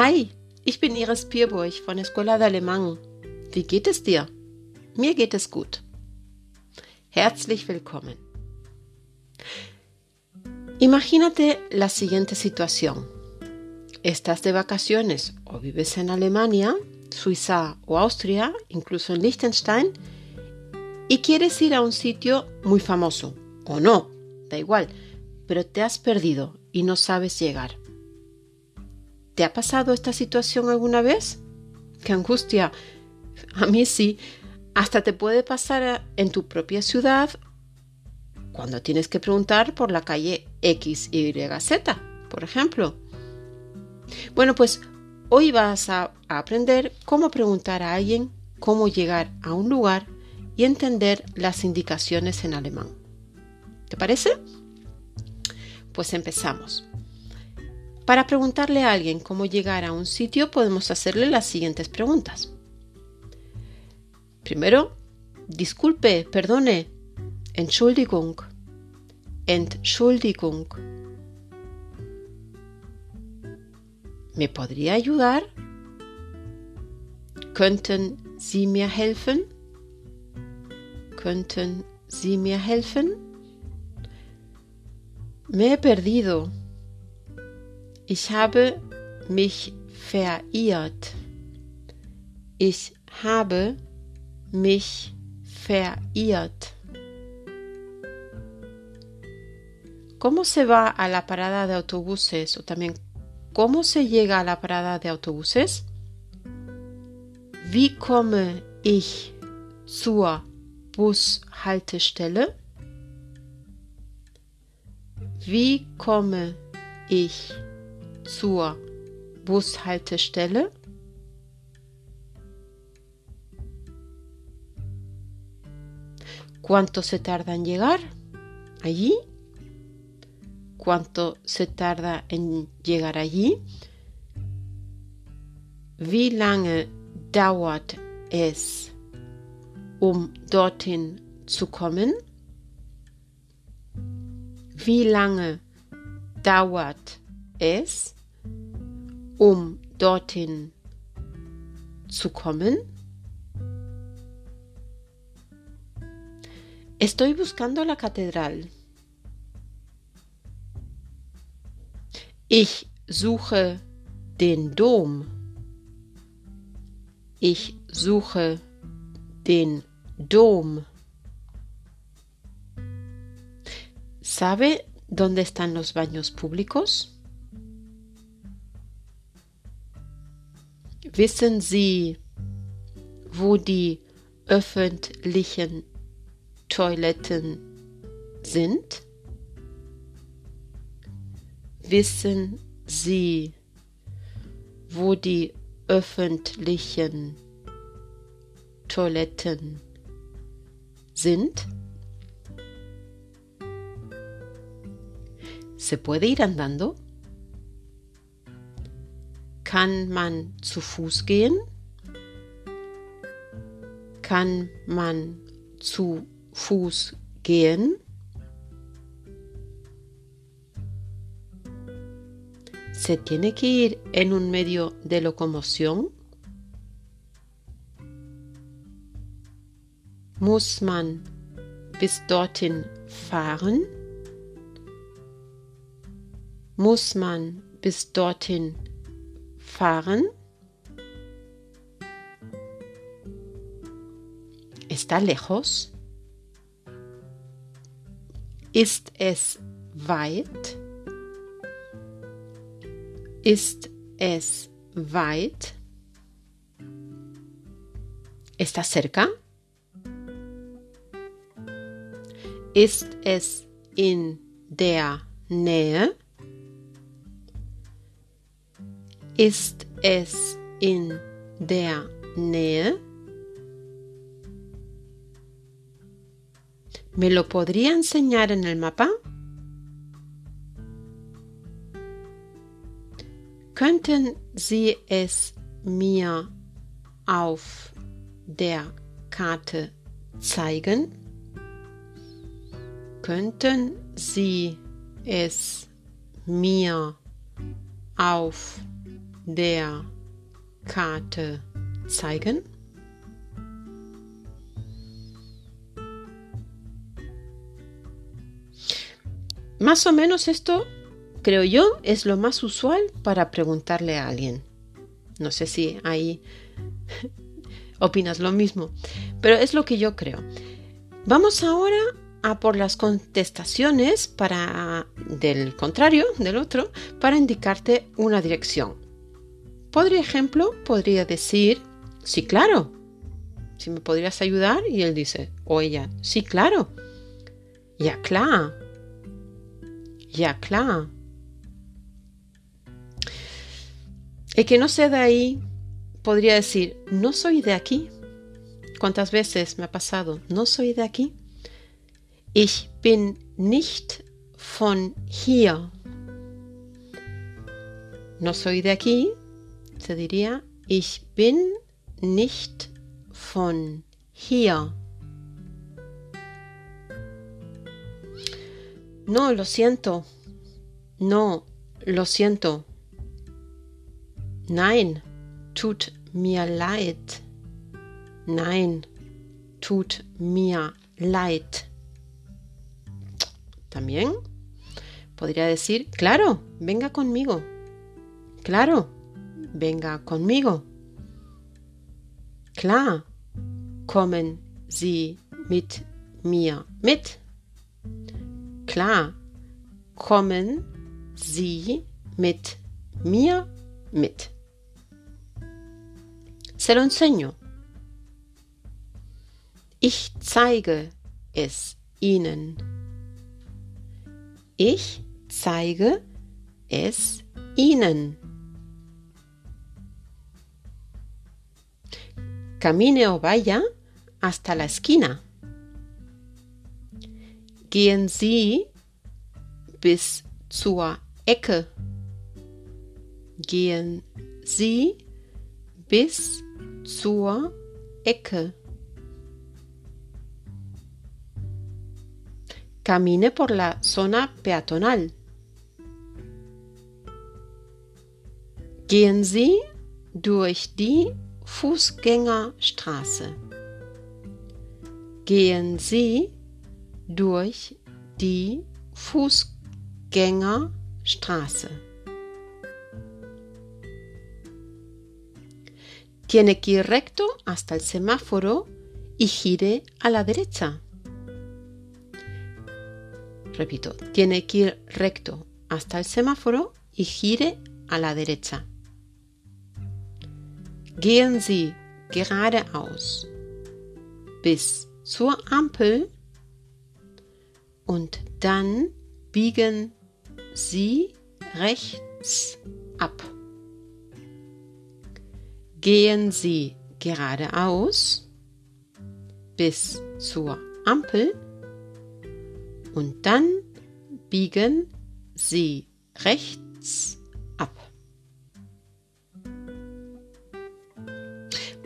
Hi, ich bin Iris Pierburg von Escuela de Alemán. Wie geht es dir? Mir geht es gut. Herzlich willkommen. Imagínate la siguiente situación. Estás de vacaciones o vives en Alemania, Suiza o Austria, incluso en Liechtenstein, y quieres ir a un sitio muy famoso, o no, da igual, pero te has perdido y no sabes llegar. ¿Te ha pasado esta situación alguna vez? ¡Qué angustia! A mí sí. Hasta te puede pasar en tu propia ciudad cuando tienes que preguntar por la calle X, Y, Z, por ejemplo. Bueno, pues hoy vas a aprender cómo preguntar a alguien cómo llegar a un lugar y entender las indicaciones en alemán. ¿Te parece? Pues empezamos. Para preguntarle a alguien cómo llegar a un sitio podemos hacerle las siguientes preguntas. Primero, disculpe, perdone, Entschuldigung, Entschuldigung. ¿Me podría ayudar? ¿Könnten Sie mir helfen? ¿Könnten Sie mir helfen? Me he perdido. Ich habe mich verirrt. Ich habe mich verirrt. ¿Cómo se va a la parada de autobuses? O también, ¿cómo se llega a la parada de autobuses? Wie komme ich zur Bushaltestelle? Wie komme ich zur Bushaltestelle? ¿Cuánto se tarda en llegar allí? ¿Cuánto se tarda en llegar allí? Wie lange dauert es, um dorthin zu kommen? Wie lange dauert es, um dorthin zu kommen? Estoy buscando la catedral. Ich suche den Dom. Ich suche den Dom. ¿Sabe dónde están los baños públicos? Wissen Sie, wo die öffentlichen Toiletten sind? Wissen Sie, wo die öffentlichen Toiletten sind? ¿Se puede ir andando? Kann man zu Fuß gehen? Kann man zu Fuß gehen? ¿Se tiene que ir en un medio de locomoción? Muss man bis dorthin fahren? Muss man bis dorthin fahren? ¿Está lejos? Ist es weit? Ist es weit? ¿Está cerca? Ist es in der Nähe? Ist es in der Nähe? ¿Me lo podría enseñar en el mapa? Könnten Sie es mir auf der Karte zeigen? Könnten Sie es mir auf der Karte zeigen? Más o menos esto, creo yo, es lo más usual para preguntarle a alguien. No sé si ahí opinas lo mismo, pero es lo que yo creo. Vamos ahora a por las contestaciones para del contrario, del otro, para indicarte una dirección. Por ejemplo, podría decir, sí, claro. Si me podrías ayudar y él dice, o ella, sí, claro. Ya, claro. Ya, claro. El que no sea de ahí podría decir, no soy de aquí. ¿Cuántas veces me ha pasado? No soy de aquí. Ich bin nicht von hier. No soy de aquí. Se diría, ich bin nicht von hier. No, lo siento. No, lo siento. Nein, tut mir leid. Nein, tut mir leid. También podría decir, claro, venga conmigo. Claro, venga conmigo. Klar, kommen Sie mit mir mit. Klar, kommen Sie mit mir mit. Se lo enseño. Ich zeige es Ihnen. Ich zeige es Ihnen. Camine o vaya hasta la esquina. Gehen Sie bis zur Ecke. Gehen Sie bis zur Ecke. Camine por la zona peatonal. Gehen Sie durch die Fußgängerstraße. Gehen Sie durch die Fußgängerstraße. Tiene que ir recto hasta el semáforo y gire a la derecha. Repito, tiene que ir recto hasta el semáforo y gire a la derecha. Gehen Sie geradeaus bis zur Ampel und dann biegen Sie rechts ab. Gehen Sie geradeaus bis zur Ampel und dann biegen Sie rechts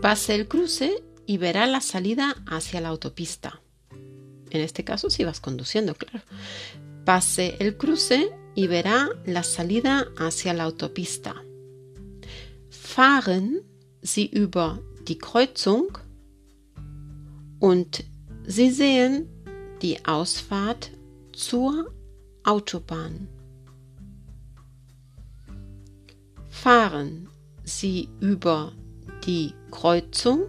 Pase el cruce y verá la salida hacia la autopista. En este caso, si vas conduciendo, claro. Pase el cruce y verá la salida hacia la autopista. Fahren Sie über die Kreuzung und Sie sehen die Ausfahrt zur Autobahn. Fahren Sie über die Kreuzung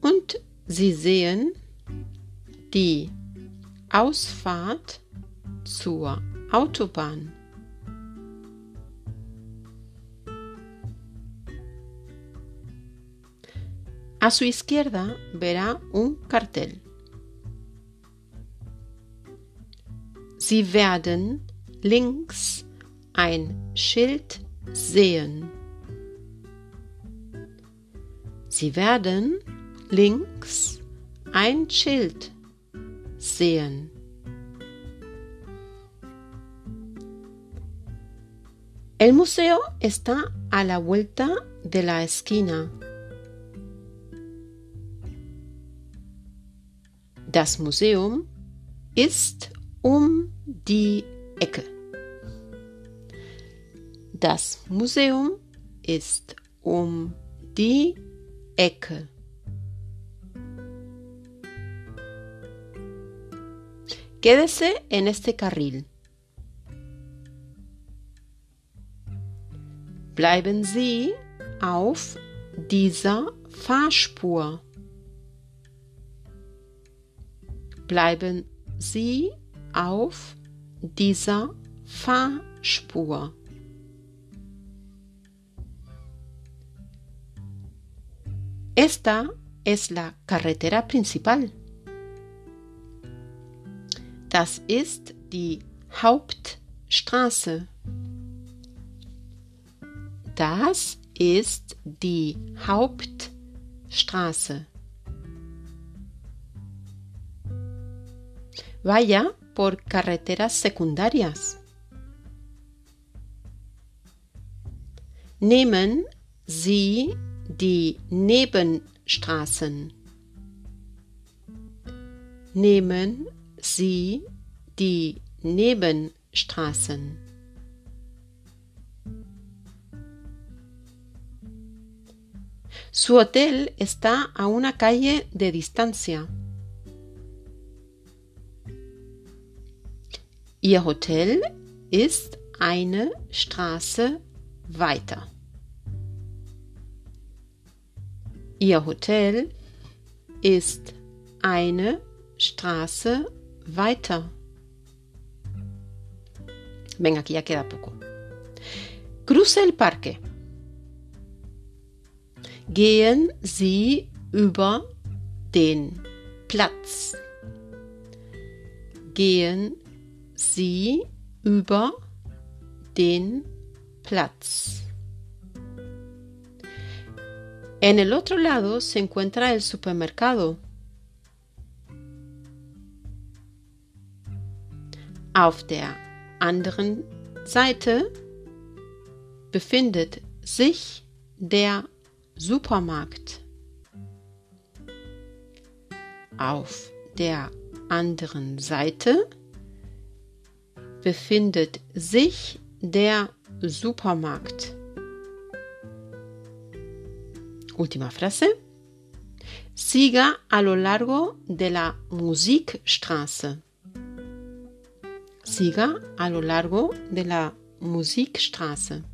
und Sie sehen die Ausfahrt zur Autobahn. A su izquierda verá un cartel. Sie werden links ein Schild sehen. Sie werden links ein Schild sehen. El museo está a la vuelta de la esquina. Das Museum ist um die Ecke. Das Museum ist um die Ecke. Quédese en este carril. Bleiben Sie auf dieser Fahrspur. Bleiben Sie auf dieser Fahrspur. Esta es la carretera principal. Das ist die Hauptstraße. Das ist die Hauptstraße. Vaya por carreteras secundarias. Nehmen Sie die Nebenstraßen. Nehmen Sie die Nebenstraßen. Su hotel está a una calle de distancia. Ihr Hotel ist eine Straße weiter. Ihr Hotel ist eine Straße weiter. Venga, aquí ya queda poco. Cruce el parque. Gehen Sie über den Platz. Gehen Sie über den Platz. En el otro lado se encuentra el supermercado. Auf der anderen Seite befindet sich der Supermarkt. Auf der anderen Seite befindet sich der Supermarkt. Última frase. Siga a lo largo de la Musikstraße. Siga a lo largo de la Musikstraße.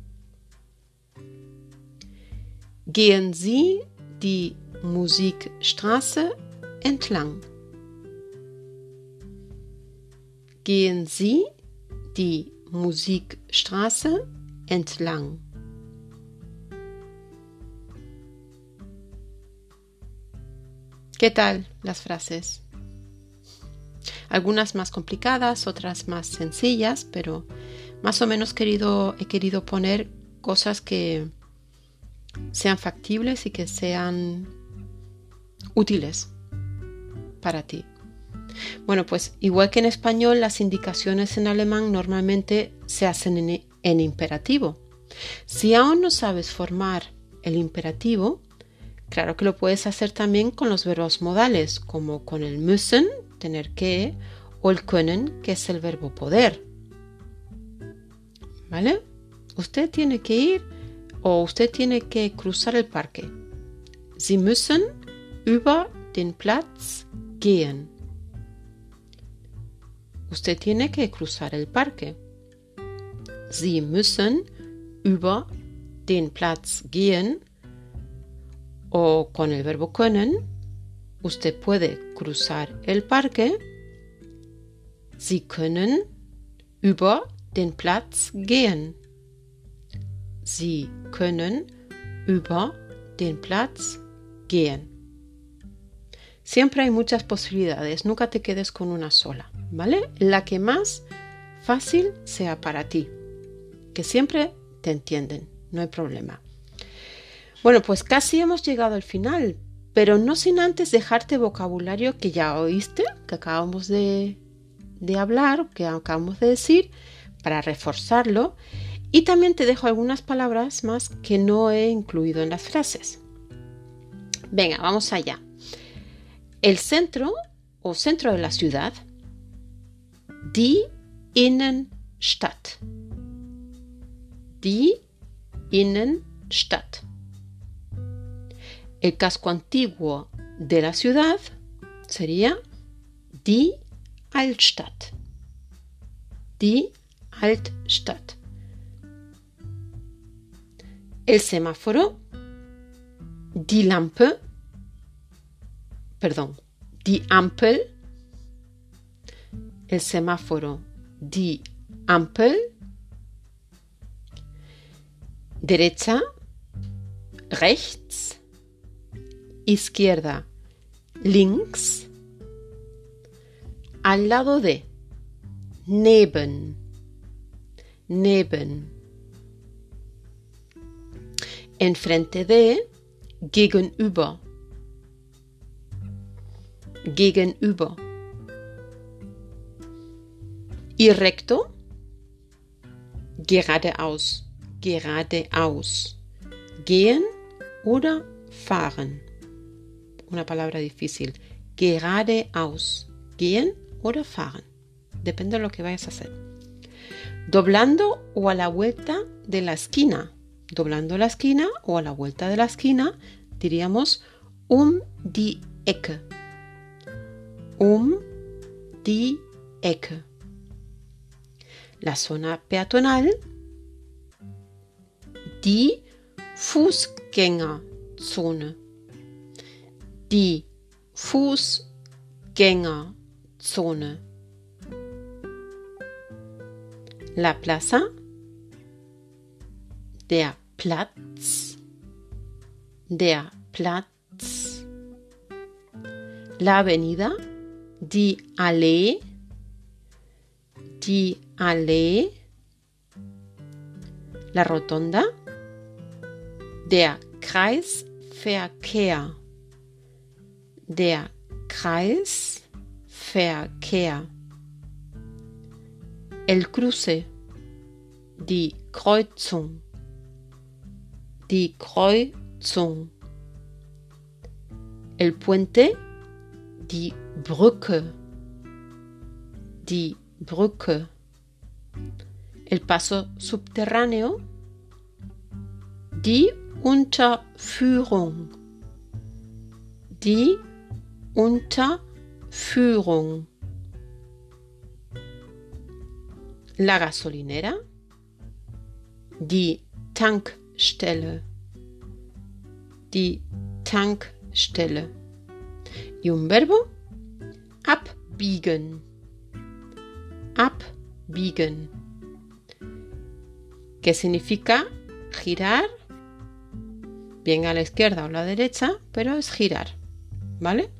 Gehen Sie die Musikstraße entlang. Gehen Sie die Musikstraße entlang. ¿Qué tal las frases? Algunas más complicadas, otras más sencillas, pero más o menos querido, he querido poner cosas que sean factibles y que sean útiles para ti. Bueno, pues igual que en español, las indicaciones en alemán normalmente se hacen en, en imperativo. Si aún no sabes formar el imperativo, Claro que lo puedes hacer también con los verbos modales, como con el müssen, tener que, o el können, que es el verbo poder. ¿Vale? Usted tiene que ir o usted tiene que cruzar el parque. Sie müssen über den Platz gehen. Usted tiene que cruzar el parque. Sie müssen über den Platz gehen o con el verbo können, usted puede cruzar el parque. Sie können über den Platz gehen. Sie können über den Platz gehen. Siempre hay muchas posibilidades, nunca te quedes con una sola, ¿vale? La que más fácil sea para ti, que siempre te entienden, no hay problema. Bueno, pues casi hemos llegado al final, pero no sin antes dejarte vocabulario que ya oíste, que acabamos de, de hablar, que acabamos de decir, para reforzarlo. Y también te dejo algunas palabras más que no he incluido en las frases. Venga, vamos allá. El centro o centro de la ciudad, die Innenstadt. Die Innenstadt. El casco antiguo de la ciudad sería die Altstadt. Die Altstadt. El semáforo, die Lampe, perdón, die Ampel, el semáforo, die Ampel, derecha, rechts, izquierda, links, al lado de, neben, neben, enfrente de, gegenüber, gegenüber. Y recto, geradeaus, geradeaus. Gehen oder fahren. Una palabra difícil. Geradeaus. Gehen oder fahren. Depende de lo que vayas a hacer. Doblando o a la vuelta de la esquina. Doblando la esquina o a la vuelta de la esquina diríamos um die Ecke. Um die Ecke. La zona peatonal. Die Fußgängerzone. Die Fußgängerzone. La plaza. Der Platz. Der Platz. La avenida. Die Allee. Die Allee. La rotonda. Der Kreisverkehr. Der Kreisverkehr. El cruce. Die Kreuzung. Die Kreuzung. El puente. Die Brücke. Die Brücke. El paso subterráneo. Die Unterführung. Die Unterführung. La gasolinera. Die Tankstelle. Die Tankstelle. Y un verbo. Abbiegen. Abbiegen. ¿Qué significa girar? Bien a la izquierda o a la derecha, pero es girar. ¿Vale?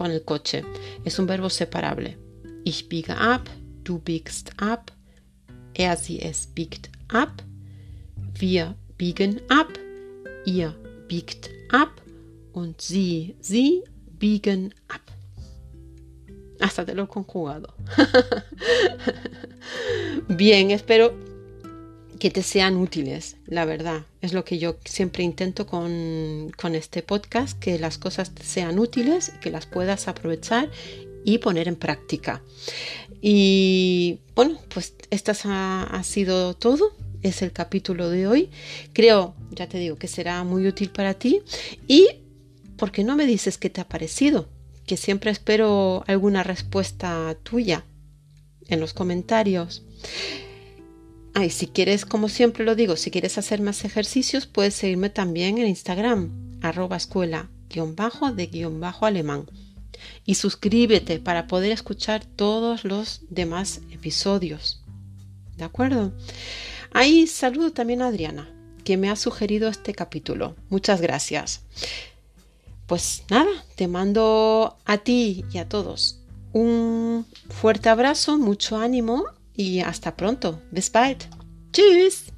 Con el coche. Es un verbo separable. Ich biege ab, du biegst ab, er, sie, es biegt ab, wir biegen ab, ihr biegt ab und sie, sie biegen ab. Hasta te lo conjugado. Bien, espero que te sean útiles, la verdad. Es lo que yo siempre intento con, con este podcast, que las cosas te sean útiles, que las puedas aprovechar y poner en práctica. Y bueno, pues esto ha, sido todo. Es el capítulo de hoy. Creo, ya te digo, que será muy útil para ti. Y, ¿por qué no me dices qué te ha parecido? Que siempre espero alguna respuesta tuya en los comentarios. Ay, si quieres, como siempre lo digo, si quieres hacer más ejercicios, puedes seguirme también en Instagram, arroba escuela, guion bajo, de guion bajo alemán y suscríbete para poder escuchar todos los demás episodios. ¿De acuerdo? Ahí saludo también a Adriana, que me ha sugerido este capítulo. Muchas gracias. Pues nada, te mando a ti y a todos un fuerte abrazo, mucho ánimo y hasta pronto. Bis bald. Tschüss.